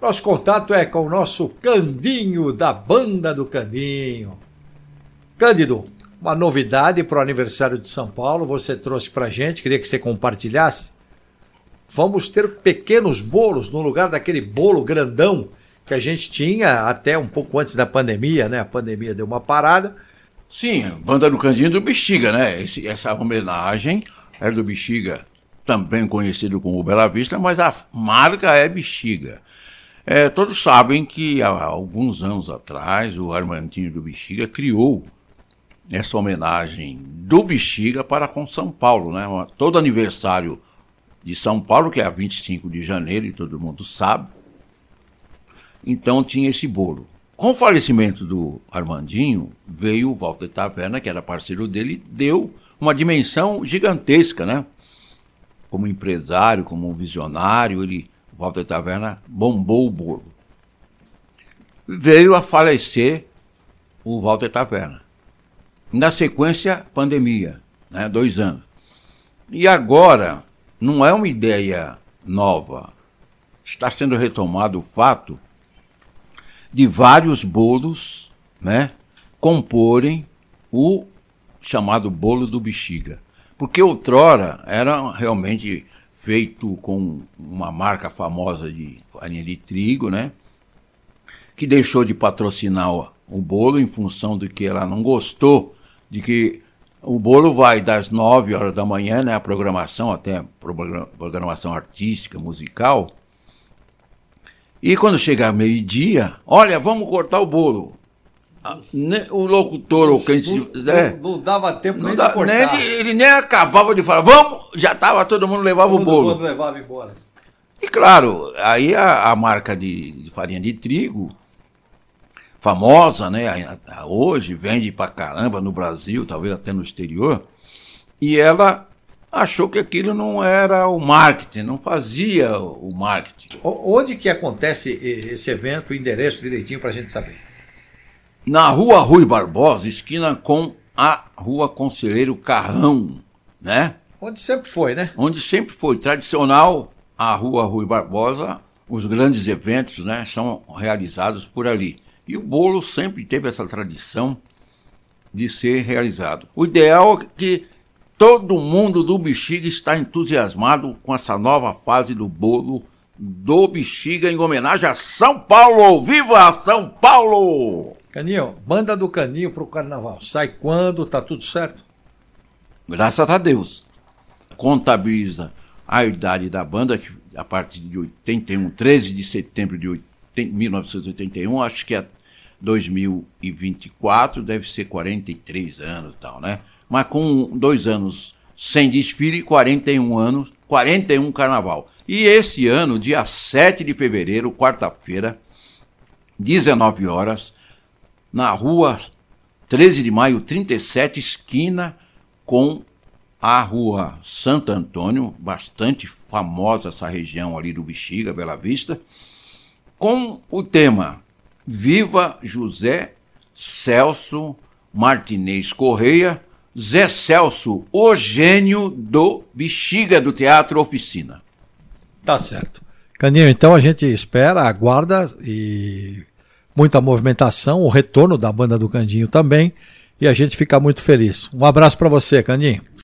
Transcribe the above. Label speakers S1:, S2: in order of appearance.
S1: Nosso contato é com o nosso Candinho da Banda do Candinho. Cândido, uma novidade para o aniversário de São Paulo, você trouxe para gente, queria que você compartilhasse. Vamos ter pequenos bolos no lugar daquele bolo grandão que a gente tinha até um pouco antes da pandemia, né? A pandemia deu uma parada.
S2: Sim, Banda do Candinho do Bexiga, né? Esse, essa homenagem era do Bexiga, também conhecido como Bela Vista, mas a marca é Bexiga. É, todos sabem que há alguns anos atrás o Armandinho do Bexiga criou essa homenagem do Bexiga para com São Paulo, né? Todo aniversário de São Paulo, que é a 25 de janeiro, e todo mundo sabe. Então tinha esse bolo. Com o falecimento do Armandinho, veio o Walter Taverna, que era parceiro dele, deu uma dimensão gigantesca, né? Como empresário, como visionário, ele, Walter Taverna, bombou o bolo. Veio a falecer o Walter Taverna. Na sequência, pandemia, né? dois anos. E agora, não é uma ideia nova. Está sendo retomado o fato de vários bolos, né, comporem o chamado bolo do bexiga. Porque outrora era realmente feito com uma marca famosa de farinha de trigo, né, que deixou de patrocinar o bolo em função de que ela não gostou de que o bolo vai das 9 horas da manhã, né, a programação, até programação artística, musical. E quando chegar meio-dia, olha, vamos cortar o bolo. O locutor ou quem
S1: não, é, não, dava tempo
S2: nem dá, de cortar. Nem, ele nem acabava de falar, vamos, já estava, todo mundo levava todo o bolo.
S1: Todo mundo levava embora.
S2: E claro, aí a, a marca de, de farinha de trigo famosa, né? Hoje vende pra caramba no Brasil, talvez até no exterior. E ela achou que aquilo não era o marketing, não fazia o marketing.
S1: Onde que acontece esse evento, o endereço direitinho para a gente saber?
S2: Na rua Rui Barbosa, esquina com a rua Conselheiro Carrão, né?
S1: Onde sempre foi, né?
S2: Onde sempre foi. Tradicional, a rua Rui Barbosa, os grandes eventos né, são realizados por ali. E o bolo sempre teve essa tradição de ser realizado. O ideal é que todo mundo do Bexiga está entusiasmado com essa nova fase do bolo do Bexiga em homenagem a São Paulo. Viva São Paulo!
S1: Caninho, banda do Caninho para o carnaval. Sai quando? Tá tudo certo?
S2: Graças a Deus. Contabiliza a idade da banda, que a partir de 81, 13 de setembro de 1981, acho que é 2024 deve ser 43 anos e tal, né? Mas com dois anos sem desfile, 41 anos, 41 carnaval. E esse ano, dia 7 de fevereiro, quarta-feira, 19 horas, na rua 13 de maio, 37, esquina com a rua Santo Antônio, bastante famosa essa região ali do Bexiga, Bela Vista, com o tema Viva José Celso Martinez Correia, Zé Celso, o gênio do Bexiga do Teatro Oficina.
S1: Tá certo. Caninho, então a gente espera, aguarda e muita movimentação, o retorno da banda do Candinho também, e a gente fica muito feliz. Um abraço para você, Candinho.